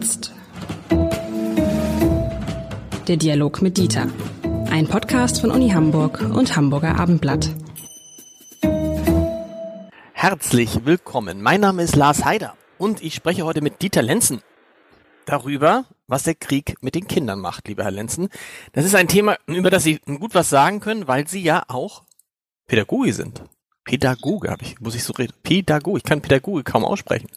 jetzt. Der Dialog mit Dieter. Ein Podcast von Uni Hamburg und Hamburger Abendblatt. Herzlich willkommen. Mein Name ist Lars Heider und ich spreche heute mit Dieter Lenzen darüber, was der Krieg mit den Kindern macht, lieber Herr Lenzen. Das ist ein Thema, über das Sie gut was sagen können, weil Sie ja auch Pädagoge sind. Pädagoge, habe ich, muss ich so reden. Pädagoge, ich kann Pädagoge kaum aussprechen.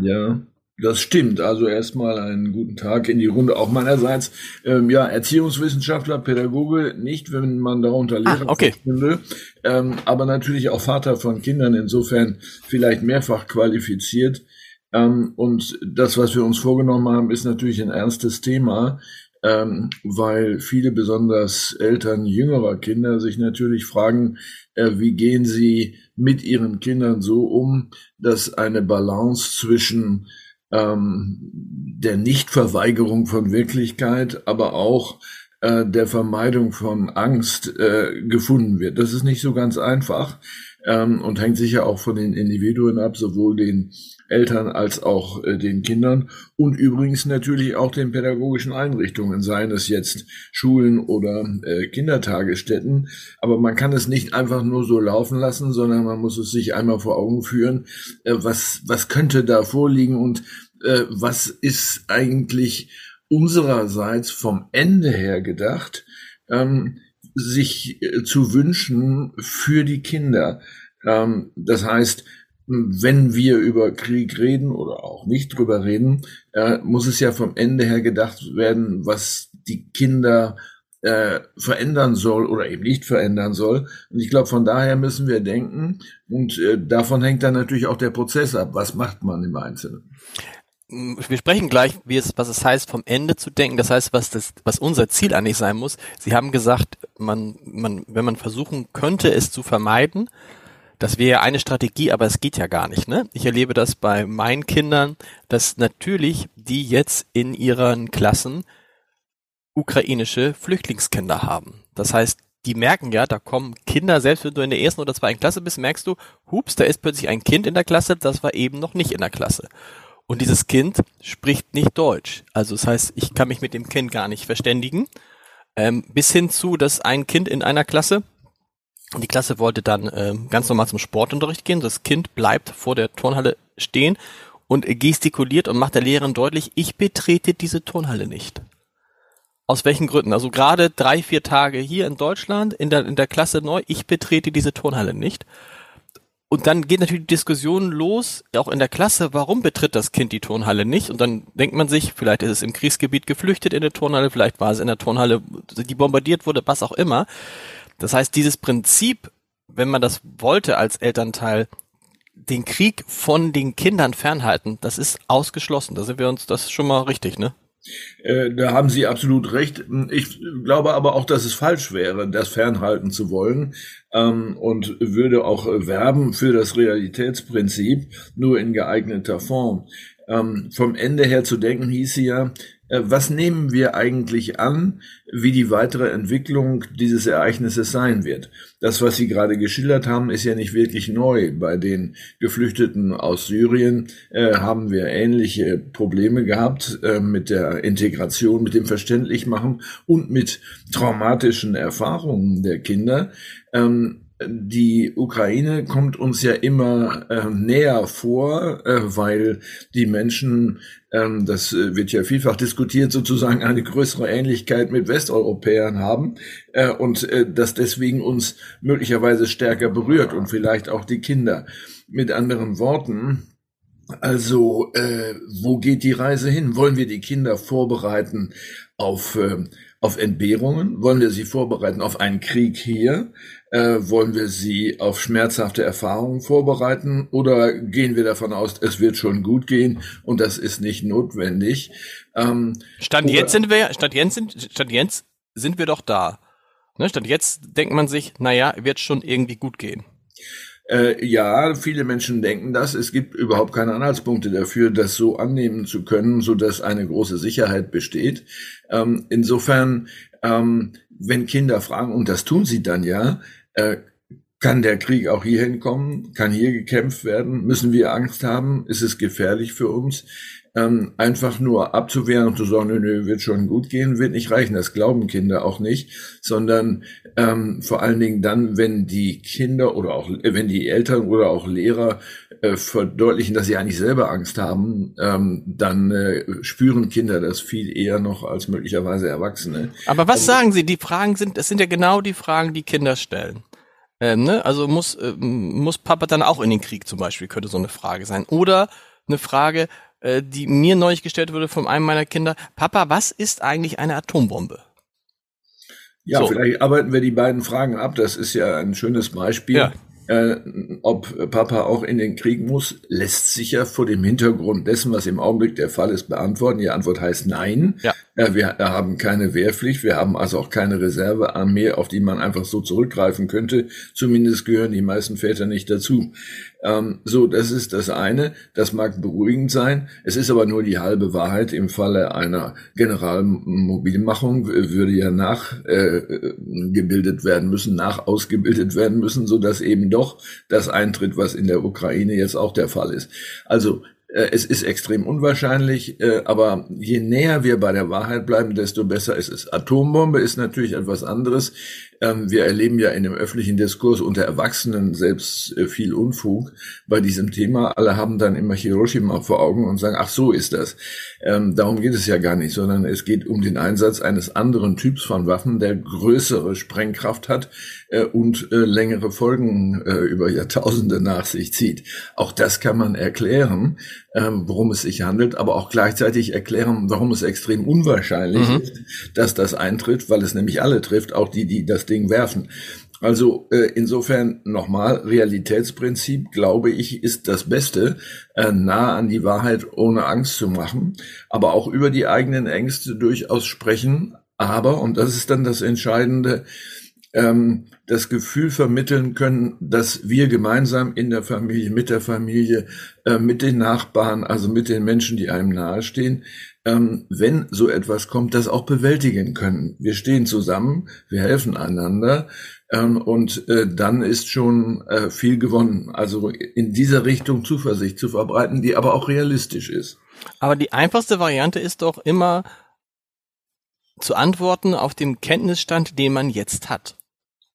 Ja, das stimmt. Also erstmal einen guten Tag in die Runde auch meinerseits. Ähm, ja, Erziehungswissenschaftler, Pädagoge, nicht, wenn man darunter Lehrer ah, okay. finde, ähm, aber natürlich auch Vater von Kindern, insofern vielleicht mehrfach qualifiziert. Ähm, und das, was wir uns vorgenommen haben, ist natürlich ein ernstes Thema, ähm, weil viele besonders Eltern jüngerer Kinder sich natürlich fragen, äh, wie gehen sie mit ihren Kindern so um, dass eine Balance zwischen ähm, der Nichtverweigerung von Wirklichkeit, aber auch äh, der Vermeidung von Angst äh, gefunden wird. Das ist nicht so ganz einfach ähm, und hängt sicher auch von den Individuen ab, sowohl den Eltern als auch äh, den Kindern und übrigens natürlich auch den pädagogischen Einrichtungen, seien es jetzt Schulen oder äh, Kindertagesstätten. Aber man kann es nicht einfach nur so laufen lassen, sondern man muss es sich einmal vor Augen führen, äh, was, was könnte da vorliegen und äh, was ist eigentlich unsererseits vom Ende her gedacht, ähm, sich äh, zu wünschen für die Kinder. Ähm, das heißt, wenn wir über Krieg reden oder auch nicht drüber reden, äh, muss es ja vom Ende her gedacht werden, was die Kinder äh, verändern soll oder eben nicht verändern soll. Und ich glaube, von daher müssen wir denken und äh, davon hängt dann natürlich auch der Prozess ab. Was macht man im Einzelnen? Wir sprechen gleich, wie es, was es heißt, vom Ende zu denken. Das heißt, was das, was unser Ziel eigentlich sein muss. Sie haben gesagt, man, man, wenn man versuchen könnte, es zu vermeiden, das wäre ja eine Strategie, aber es geht ja gar nicht. Ne? Ich erlebe das bei meinen Kindern, dass natürlich die jetzt in ihren Klassen ukrainische Flüchtlingskinder haben. Das heißt, die merken ja, da kommen Kinder, selbst wenn du in der ersten oder zweiten Klasse bist, merkst du, hups, da ist plötzlich ein Kind in der Klasse, das war eben noch nicht in der Klasse. Und dieses Kind spricht nicht Deutsch. Also das heißt, ich kann mich mit dem Kind gar nicht verständigen. Ähm, bis hin zu, dass ein Kind in einer Klasse, die Klasse wollte dann ähm, ganz normal zum Sportunterricht gehen. Das Kind bleibt vor der Turnhalle stehen und gestikuliert und macht der Lehrerin deutlich, ich betrete diese Turnhalle nicht. Aus welchen Gründen? Also gerade drei, vier Tage hier in Deutschland in der, in der Klasse neu, ich betrete diese Turnhalle nicht. Und dann geht natürlich die Diskussion los, auch in der Klasse, warum betritt das Kind die Turnhalle nicht? Und dann denkt man sich, vielleicht ist es im Kriegsgebiet geflüchtet in der Turnhalle, vielleicht war es in der Turnhalle, die bombardiert wurde, was auch immer. Das heißt, dieses Prinzip, wenn man das wollte als Elternteil, den Krieg von den Kindern fernhalten, das ist ausgeschlossen. Da sind wir uns, das ist schon mal richtig, ne? Äh, da haben Sie absolut recht. Ich glaube aber auch, dass es falsch wäre, das fernhalten zu wollen ähm, und würde auch werben für das Realitätsprinzip, nur in geeigneter Form. Ähm, vom Ende her zu denken hieße ja, was nehmen wir eigentlich an, wie die weitere Entwicklung dieses Ereignisses sein wird. Das, was Sie gerade geschildert haben, ist ja nicht wirklich neu. Bei den Geflüchteten aus Syrien äh, haben wir ähnliche Probleme gehabt äh, mit der Integration, mit dem Verständlichmachen und mit traumatischen Erfahrungen der Kinder. Ähm, die Ukraine kommt uns ja immer äh, näher vor, äh, weil die Menschen, ähm, das äh, wird ja vielfach diskutiert, sozusagen eine größere Ähnlichkeit mit Westeuropäern haben äh, und äh, das deswegen uns möglicherweise stärker berührt und vielleicht auch die Kinder. Mit anderen Worten, also äh, wo geht die Reise hin? Wollen wir die Kinder vorbereiten auf äh, auf Entbehrungen? Wollen wir sie vorbereiten auf einen Krieg hier? Äh, wollen wir sie auf schmerzhafte Erfahrungen vorbereiten oder gehen wir davon aus, es wird schon gut gehen und das ist nicht notwendig? Ähm, Stand jetzt sind wir, Stand jetzt sind, Stand jetzt sind wir doch da. Ne? Stand jetzt denkt man sich, naja, wird schon irgendwie gut gehen. Äh, ja, viele Menschen denken das. Es gibt überhaupt keine Anhaltspunkte dafür, das so annehmen zu können, so dass eine große Sicherheit besteht. Ähm, insofern, ähm, wenn Kinder fragen, und das tun sie dann ja, äh, kann der Krieg auch hierhin kommen? Kann hier gekämpft werden? Müssen wir Angst haben? Ist es gefährlich für uns? Ähm, einfach nur abzuwehren und zu sagen, nö, nö, wird schon gut gehen, wird nicht reichen. Das glauben Kinder auch nicht, sondern ähm, vor allen Dingen dann, wenn die Kinder oder auch äh, wenn die Eltern oder auch Lehrer äh, verdeutlichen, dass sie eigentlich selber Angst haben, ähm, dann äh, spüren Kinder das viel eher noch als möglicherweise Erwachsene. Aber was also, sagen Sie? Die Fragen sind, das sind ja genau die Fragen, die Kinder stellen. Ähm, ne? Also muss, äh, muss Papa dann auch in den Krieg zum Beispiel, könnte so eine Frage sein. Oder eine Frage, äh, die mir neulich gestellt wurde von einem meiner Kinder. Papa, was ist eigentlich eine Atombombe? Ja, so. vielleicht arbeiten wir die beiden Fragen ab. Das ist ja ein schönes Beispiel. Ja. Äh, ob Papa auch in den Krieg muss, lässt sich ja vor dem Hintergrund dessen, was im Augenblick der Fall ist, beantworten. Die Antwort heißt nein. Ja. Äh, wir haben keine Wehrpflicht, wir haben also auch keine Reservearmee, auf die man einfach so zurückgreifen könnte. Zumindest gehören die meisten Väter nicht dazu. Ähm, so, das ist das eine. Das mag beruhigend sein. Es ist aber nur die halbe Wahrheit. Im Falle einer Generalmobilmachung würde ja nachgebildet äh, werden müssen, nach ausgebildet werden müssen, so dass eben doch das eintritt, was in der Ukraine jetzt auch der Fall ist. Also äh, es ist extrem unwahrscheinlich, äh, aber je näher wir bei der Wahrheit bleiben, desto besser ist es. Atombombe ist natürlich etwas anderes. Ähm, wir erleben ja in dem öffentlichen Diskurs unter Erwachsenen selbst äh, viel Unfug bei diesem Thema. Alle haben dann immer Hiroshima vor Augen und sagen, ach so ist das. Ähm, darum geht es ja gar nicht, sondern es geht um den Einsatz eines anderen Typs von Waffen, der größere Sprengkraft hat äh, und äh, längere Folgen äh, über Jahrtausende nach sich zieht. Auch das kann man erklären, ähm, worum es sich handelt, aber auch gleichzeitig erklären, warum es extrem unwahrscheinlich mhm. ist, dass das eintritt, weil es nämlich alle trifft, auch die, die das Ding werfen. Also äh, insofern nochmal, Realitätsprinzip, glaube ich, ist das Beste, äh, nah an die Wahrheit ohne Angst zu machen, aber auch über die eigenen Ängste durchaus sprechen. Aber, und das ist dann das Entscheidende, ähm, das Gefühl vermitteln können, dass wir gemeinsam in der Familie, mit der Familie, äh, mit den Nachbarn, also mit den Menschen, die einem nahestehen, ähm, wenn so etwas kommt, das auch bewältigen können. Wir stehen zusammen, wir helfen einander ähm, und äh, dann ist schon äh, viel gewonnen. Also in dieser Richtung Zuversicht zu verbreiten, die aber auch realistisch ist. Aber die einfachste Variante ist doch immer zu antworten auf dem Kenntnisstand, den man jetzt hat.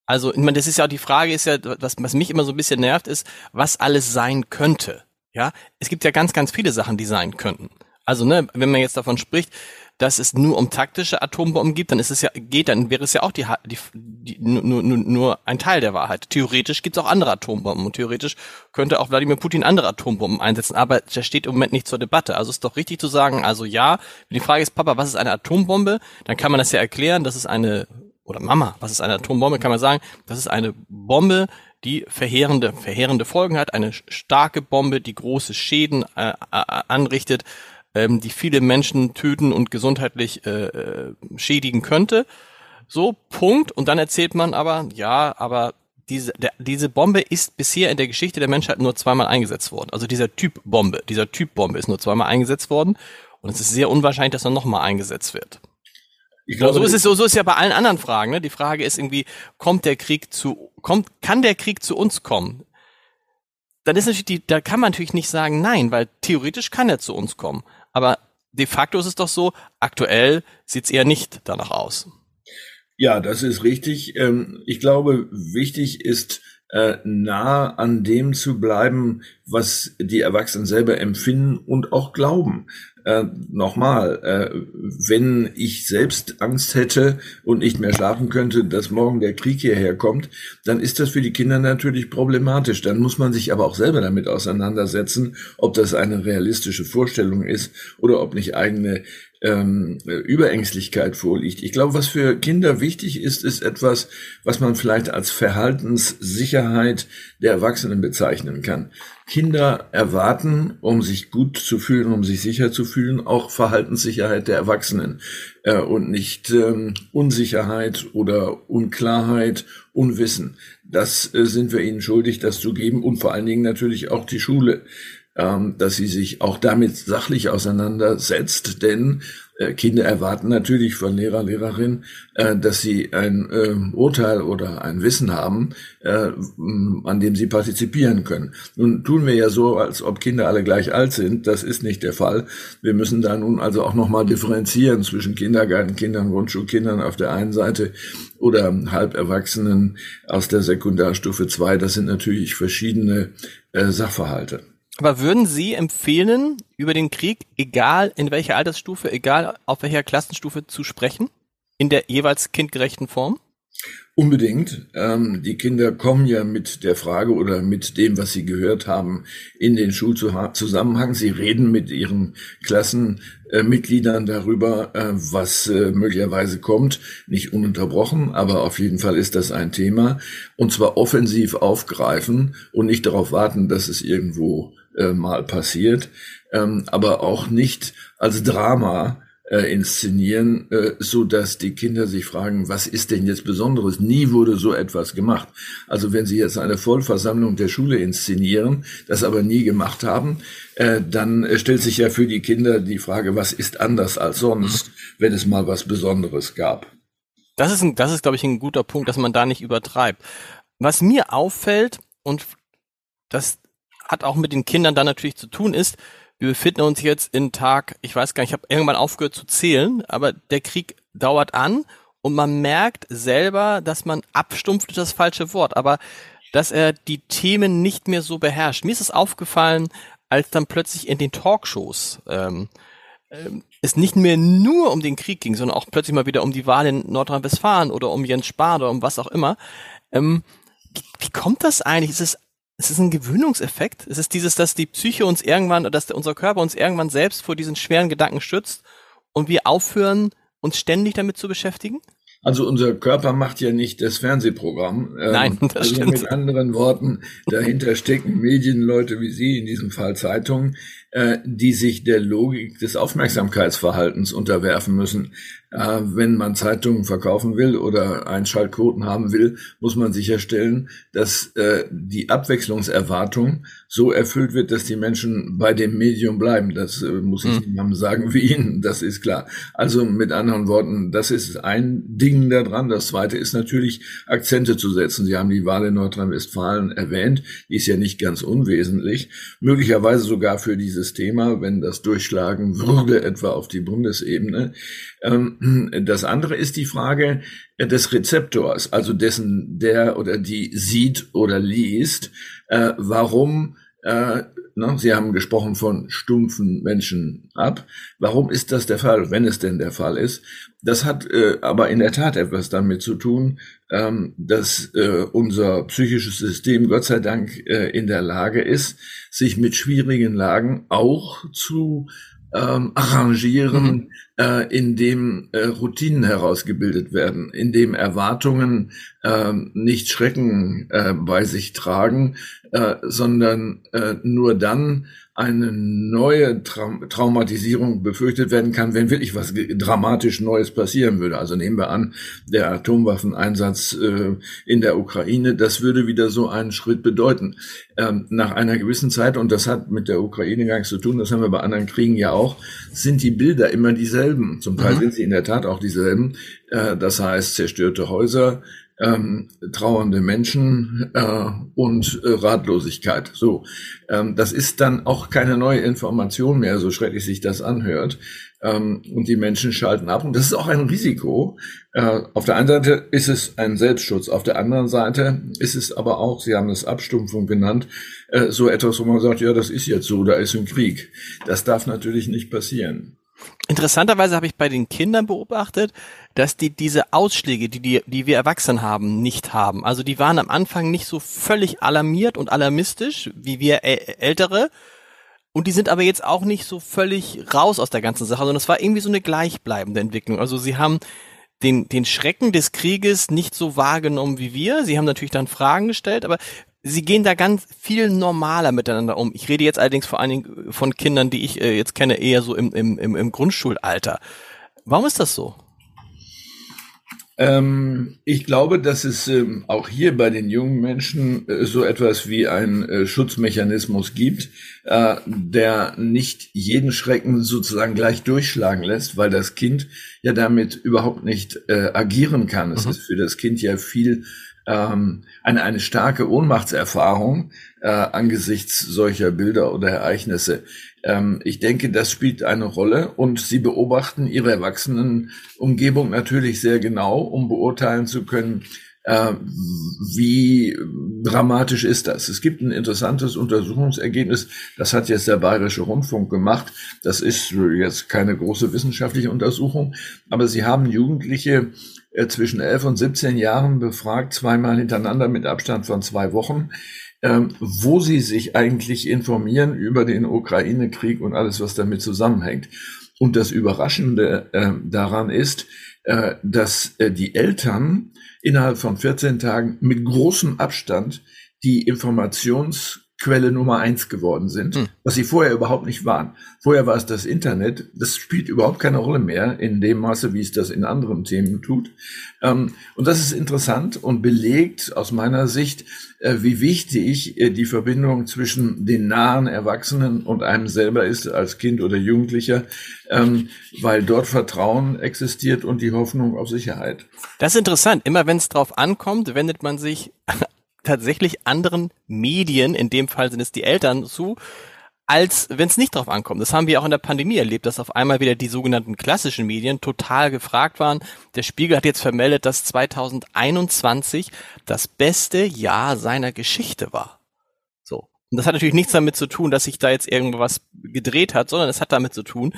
Also, ich meine, das ist ja auch die Frage, ist ja, was, was mich immer so ein bisschen nervt, ist, was alles sein könnte. Ja, es gibt ja ganz, ganz viele Sachen, die sein könnten. Also, ne, wenn man jetzt davon spricht, dass es nur um taktische Atombomben gibt, dann ist es ja, geht, dann wäre es ja auch die, die, die nur, nur, nur ein Teil der Wahrheit. Theoretisch gibt es auch andere Atombomben und theoretisch könnte auch Wladimir Putin andere Atombomben einsetzen, aber das steht im Moment nicht zur Debatte. Also ist doch richtig zu sagen, also ja, wenn die Frage ist, Papa, was ist eine Atombombe? Dann kann man das ja erklären, das ist eine oder Mama, was ist eine Atombombe, kann man sagen, das ist eine Bombe, die verheerende, verheerende Folgen hat, eine starke Bombe, die große Schäden äh, anrichtet, ähm, die viele Menschen töten und gesundheitlich äh, äh, schädigen könnte. So, Punkt. Und dann erzählt man aber, ja, aber diese, der, diese Bombe ist bisher in der Geschichte der Menschheit nur zweimal eingesetzt worden. Also dieser Typ Bombe, dieser Typ Bombe ist nur zweimal eingesetzt worden. Und es ist sehr unwahrscheinlich, dass er nochmal eingesetzt wird. Ich glaube, so ist es so, so ist ja bei allen anderen Fragen. Ne? Die Frage ist irgendwie, kommt der Krieg zu, kommt, kann der Krieg zu uns kommen? Dann ist natürlich die, da kann man natürlich nicht sagen nein, weil theoretisch kann er zu uns kommen. Aber de facto ist es doch so, aktuell sieht es eher nicht danach aus. Ja, das ist richtig. Ähm, ich glaube, wichtig ist, äh, nah an dem zu bleiben, was die Erwachsenen selber empfinden und auch glauben. Äh, Nochmal, äh, wenn ich selbst Angst hätte und nicht mehr schlafen könnte, dass morgen der Krieg hierher kommt, dann ist das für die Kinder natürlich problematisch. Dann muss man sich aber auch selber damit auseinandersetzen, ob das eine realistische Vorstellung ist oder ob nicht eigene ähm, Überängstlichkeit vorliegt. Ich glaube, was für Kinder wichtig ist, ist etwas, was man vielleicht als Verhaltenssicherheit der Erwachsenen bezeichnen kann. Kinder erwarten, um sich gut zu fühlen, um sich sicher zu fühlen, auch Verhaltenssicherheit der Erwachsenen äh, und nicht ähm, Unsicherheit oder Unklarheit, Unwissen. Das äh, sind wir ihnen schuldig, das zu geben und vor allen Dingen natürlich auch die Schule ähm, dass sie sich auch damit sachlich auseinandersetzt, denn äh, Kinder erwarten natürlich von Lehrer, Lehrerin, äh, dass sie ein äh, Urteil oder ein Wissen haben, an dem sie partizipieren können. Nun tun wir ja so, als ob Kinder alle gleich alt sind. Das ist nicht der Fall. Wir müssen da nun also auch nochmal differenzieren zwischen Kindergartenkindern, Grundschulkindern auf der einen Seite oder Halberwachsenen aus der Sekundarstufe 2. Das sind natürlich verschiedene Sachverhalte. Aber würden Sie empfehlen, über den Krieg, egal in welcher Altersstufe, egal auf welcher Klassenstufe zu sprechen? In der jeweils kindgerechten Form? Unbedingt. Ähm, die Kinder kommen ja mit der Frage oder mit dem, was sie gehört haben, in den Schulzusammenhang. Sie reden mit ihren Klassenmitgliedern darüber, äh, was äh, möglicherweise kommt. Nicht ununterbrochen, aber auf jeden Fall ist das ein Thema. Und zwar offensiv aufgreifen und nicht darauf warten, dass es irgendwo äh, mal passiert, ähm, aber auch nicht als Drama äh, inszenieren, äh, so dass die Kinder sich fragen, was ist denn jetzt Besonderes? Nie wurde so etwas gemacht. Also wenn Sie jetzt eine Vollversammlung der Schule inszenieren, das aber nie gemacht haben, äh, dann stellt sich ja für die Kinder die Frage, was ist anders als sonst, wenn es mal was Besonderes gab. Das ist, ein, das ist, glaube ich, ein guter Punkt, dass man da nicht übertreibt. Was mir auffällt, und das hat auch mit den Kindern dann natürlich zu tun ist, wir befinden uns jetzt in Tag, ich weiß gar nicht, ich habe irgendwann aufgehört zu zählen, aber der Krieg dauert an und man merkt selber, dass man abstumpft ist das falsche Wort, aber dass er die Themen nicht mehr so beherrscht. Mir ist es aufgefallen, als dann plötzlich in den Talkshows ähm, ähm, es nicht mehr nur um den Krieg ging, sondern auch plötzlich mal wieder um die Wahl in Nordrhein-Westfalen oder um Jens Spahn oder um was auch immer. Ähm, wie, wie kommt das eigentlich? Ist es es ist ein Gewöhnungseffekt. Es ist dieses, dass die Psyche uns irgendwann, dass unser Körper uns irgendwann selbst vor diesen schweren Gedanken schützt und wir aufhören, uns ständig damit zu beschäftigen? Also unser Körper macht ja nicht das Fernsehprogramm. Ähm, Nein, das also stimmt. Mit anderen Worten, dahinter stecken Medienleute wie Sie, in diesem Fall Zeitungen, äh, die sich der Logik des Aufmerksamkeitsverhaltens unterwerfen müssen. Äh, wenn man Zeitungen verkaufen will oder Einschaltquoten haben will, muss man sicherstellen, dass äh, die Abwechslungserwartung so erfüllt wird, dass die Menschen bei dem Medium bleiben. Das äh, muss ich mhm. niemandem sagen wie Ihnen, das ist klar. Also mit anderen Worten, das ist ein Ding daran. Das zweite ist natürlich, Akzente zu setzen. Sie haben die Wahl in Nordrhein-Westfalen erwähnt. Die ist ja nicht ganz unwesentlich. Möglicherweise sogar für dieses Thema, wenn das durchschlagen würde, etwa auf die Bundesebene. Ähm, das andere ist die Frage des Rezeptors, also dessen, der oder die sieht oder liest. Äh, warum, äh, ne, Sie haben gesprochen von stumpfen Menschen ab. Warum ist das der Fall, wenn es denn der Fall ist? Das hat äh, aber in der Tat etwas damit zu tun, ähm, dass äh, unser psychisches System Gott sei Dank äh, in der Lage ist, sich mit schwierigen Lagen auch zu ähm, arrangieren, mhm. äh, indem äh, Routinen herausgebildet werden, indem Erwartungen äh, nicht Schrecken äh, bei sich tragen, äh, sondern äh, nur dann eine neue Tra Traumatisierung befürchtet werden kann, wenn wirklich was dramatisch Neues passieren würde. Also nehmen wir an, der Atomwaffeneinsatz äh, in der Ukraine, das würde wieder so einen Schritt bedeuten. Ähm, nach einer gewissen Zeit, und das hat mit der Ukraine gar nichts zu tun, das haben wir bei anderen Kriegen ja auch, sind die Bilder immer dieselben. Zum Teil mhm. sind sie in der Tat auch dieselben. Äh, das heißt, zerstörte Häuser, ähm, trauernde Menschen äh, und äh, Ratlosigkeit. So, ähm, das ist dann auch keine neue Information mehr, so schrecklich sich das anhört. Ähm, und die Menschen schalten ab. Und das ist auch ein Risiko. Äh, auf der einen Seite ist es ein Selbstschutz, auf der anderen Seite ist es aber auch, Sie haben es Abstumpfung genannt, äh, so etwas, wo man sagt, ja, das ist jetzt so, da ist ein Krieg. Das darf natürlich nicht passieren. Interessanterweise habe ich bei den Kindern beobachtet, dass die diese Ausschläge, die, die, die wir Erwachsenen haben, nicht haben. Also die waren am Anfang nicht so völlig alarmiert und alarmistisch wie wir Ältere. Und die sind aber jetzt auch nicht so völlig raus aus der ganzen Sache, sondern es war irgendwie so eine gleichbleibende Entwicklung. Also sie haben den, den Schrecken des Krieges nicht so wahrgenommen wie wir. Sie haben natürlich dann Fragen gestellt, aber sie gehen da ganz viel normaler miteinander um. Ich rede jetzt allerdings vor allen Dingen von Kindern, die ich äh, jetzt kenne, eher so im, im, im, im Grundschulalter. Warum ist das so? Ähm, ich glaube, dass es ähm, auch hier bei den jungen Menschen äh, so etwas wie ein äh, Schutzmechanismus gibt, äh, der nicht jeden Schrecken sozusagen gleich durchschlagen lässt, weil das Kind ja damit überhaupt nicht äh, agieren kann. Es mhm. ist für das Kind ja viel ähm, eine, eine starke Ohnmachtserfahrung äh, angesichts solcher Bilder oder Ereignisse. Ähm, ich denke, das spielt eine Rolle und Sie beobachten Ihre Erwachsenenumgebung natürlich sehr genau, um beurteilen zu können, äh, wie dramatisch ist das? Es gibt ein interessantes Untersuchungsergebnis, das hat jetzt der Bayerische Rundfunk gemacht. Das ist jetzt keine große wissenschaftliche Untersuchung, aber sie haben Jugendliche zwischen 11 und 17 Jahren befragt, zweimal hintereinander mit Abstand von zwei Wochen, ähm, wo sie sich eigentlich informieren über den Ukraine-Krieg und alles, was damit zusammenhängt. Und das Überraschende äh, daran ist, äh, dass äh, die Eltern innerhalb von 14 Tagen mit großem Abstand die Informations Quelle Nummer eins geworden sind, hm. was sie vorher überhaupt nicht waren. Vorher war es das Internet. Das spielt überhaupt keine Rolle mehr in dem Maße, wie es das in anderen Themen tut. Ähm, und das ist interessant und belegt aus meiner Sicht, äh, wie wichtig äh, die Verbindung zwischen den nahen Erwachsenen und einem selber ist als Kind oder Jugendlicher, ähm, weil dort Vertrauen existiert und die Hoffnung auf Sicherheit. Das ist interessant. Immer wenn es drauf ankommt, wendet man sich tatsächlich anderen Medien, in dem Fall sind es die Eltern, zu, als wenn es nicht drauf ankommt. Das haben wir auch in der Pandemie erlebt, dass auf einmal wieder die sogenannten klassischen Medien total gefragt waren. Der Spiegel hat jetzt vermeldet, dass 2021 das beste Jahr seiner Geschichte war. So. Und das hat natürlich nichts damit zu tun, dass sich da jetzt irgendwas gedreht hat, sondern es hat damit zu tun,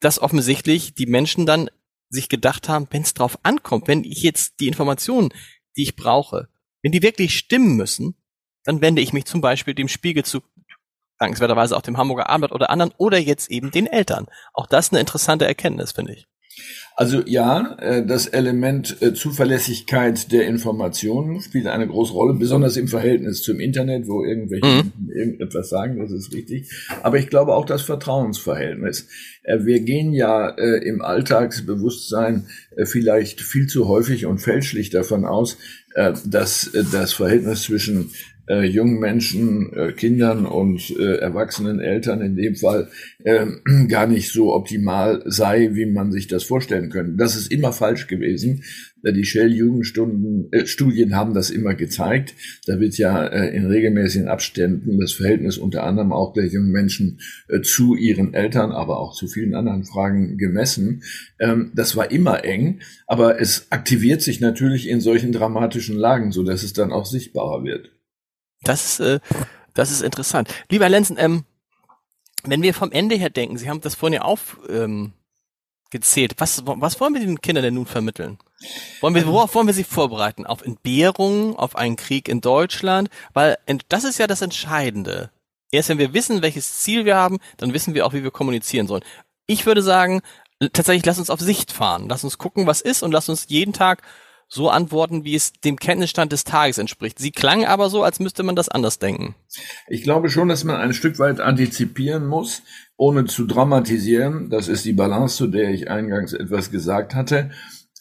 dass offensichtlich die Menschen dann sich gedacht haben, wenn es drauf ankommt, wenn ich jetzt die Informationen, die ich brauche, wenn die wirklich stimmen müssen, dann wende ich mich zum Beispiel dem Spiegel zu, dankenswerterweise auch dem Hamburger Abendblatt oder anderen oder jetzt eben den Eltern. Auch das ist eine interessante Erkenntnis, finde ich. Also ja, äh, das Element äh, Zuverlässigkeit der Informationen spielt eine große Rolle, besonders im Verhältnis zum Internet, wo irgendwelche mhm. irgendetwas sagen, das ist richtig. Aber ich glaube auch das Vertrauensverhältnis. Äh, wir gehen ja im Alltagsbewusstsein vielleicht viel zu häufig und fälschlich davon aus, dass das Verhältnis zwischen äh, jungen Menschen, äh, Kindern und äh, erwachsenen Eltern in dem Fall äh, gar nicht so optimal sei, wie man sich das vorstellen könnte. Das ist immer falsch gewesen. Die Shell-Jugendstunden, äh, Studien haben das immer gezeigt. Da wird ja äh, in regelmäßigen Abständen das Verhältnis unter anderem auch der jungen Menschen äh, zu ihren Eltern, aber auch zu vielen anderen Fragen gemessen. Ähm, das war immer eng, aber es aktiviert sich natürlich in solchen dramatischen Lagen, so dass es dann auch sichtbarer wird. Das ist, äh, das ist interessant. Lieber Lenzen, ähm, wenn wir vom Ende her denken, Sie haben das vorhin ja aufgezählt, ähm, gezählt. was, was wollen wir den Kindern denn nun vermitteln? Wollen wir, worauf wollen wir sie vorbereiten? Auf Entbehrungen, auf einen Krieg in Deutschland? Weil das ist ja das Entscheidende. Erst wenn wir wissen, welches Ziel wir haben, dann wissen wir auch, wie wir kommunizieren sollen. Ich würde sagen, tatsächlich lass uns auf Sicht fahren. Lass uns gucken, was ist und lass uns jeden Tag so antworten, wie es dem Kenntnisstand des Tages entspricht. Sie klang aber so, als müsste man das anders denken. Ich glaube schon, dass man ein Stück weit antizipieren muss, ohne zu dramatisieren. Das ist die Balance, zu der ich eingangs etwas gesagt hatte.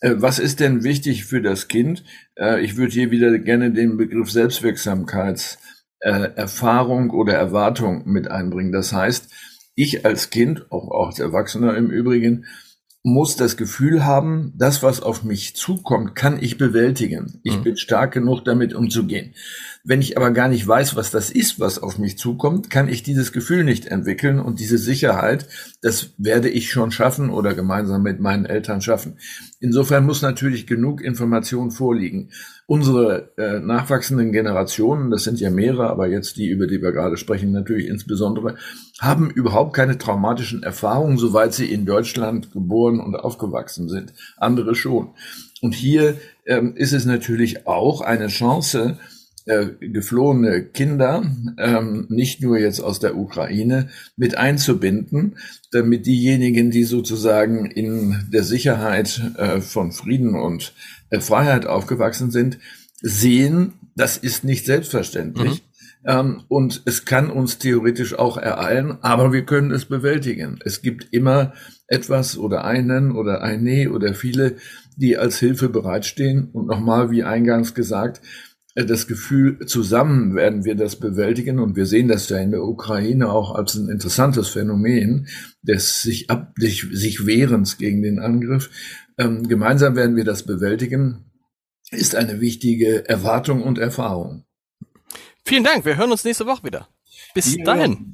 Äh, was ist denn wichtig für das Kind? Äh, ich würde hier wieder gerne den Begriff Selbstwirksamkeitserfahrung oder Erwartung mit einbringen. Das heißt, ich als Kind, auch als Erwachsener im Übrigen, muss das Gefühl haben, das, was auf mich zukommt, kann ich bewältigen. Ich mhm. bin stark genug, damit umzugehen. Wenn ich aber gar nicht weiß, was das ist, was auf mich zukommt, kann ich dieses Gefühl nicht entwickeln und diese Sicherheit, das werde ich schon schaffen oder gemeinsam mit meinen Eltern schaffen. Insofern muss natürlich genug Information vorliegen. Unsere äh, nachwachsenden Generationen, das sind ja mehrere, aber jetzt die, über die wir gerade sprechen, natürlich insbesondere, haben überhaupt keine traumatischen Erfahrungen, soweit sie in Deutschland geboren und aufgewachsen sind. Andere schon. Und hier ähm, ist es natürlich auch eine Chance, äh, geflohene Kinder, ähm, nicht nur jetzt aus der Ukraine, mit einzubinden, damit diejenigen, die sozusagen in der Sicherheit äh, von Frieden und äh, Freiheit aufgewachsen sind, sehen, das ist nicht selbstverständlich. Mhm. Ähm, und es kann uns theoretisch auch ereilen, aber wir können es bewältigen. Es gibt immer etwas oder einen oder eine oder viele, die als Hilfe bereitstehen. Und nochmal, wie eingangs gesagt, das Gefühl, zusammen werden wir das bewältigen. Und wir sehen das ja in der Ukraine auch als ein interessantes Phänomen des sich, ab, sich, sich Wehrens gegen den Angriff. Ähm, gemeinsam werden wir das bewältigen, ist eine wichtige Erwartung und Erfahrung. Vielen Dank. Wir hören uns nächste Woche wieder. Bis ja. dahin.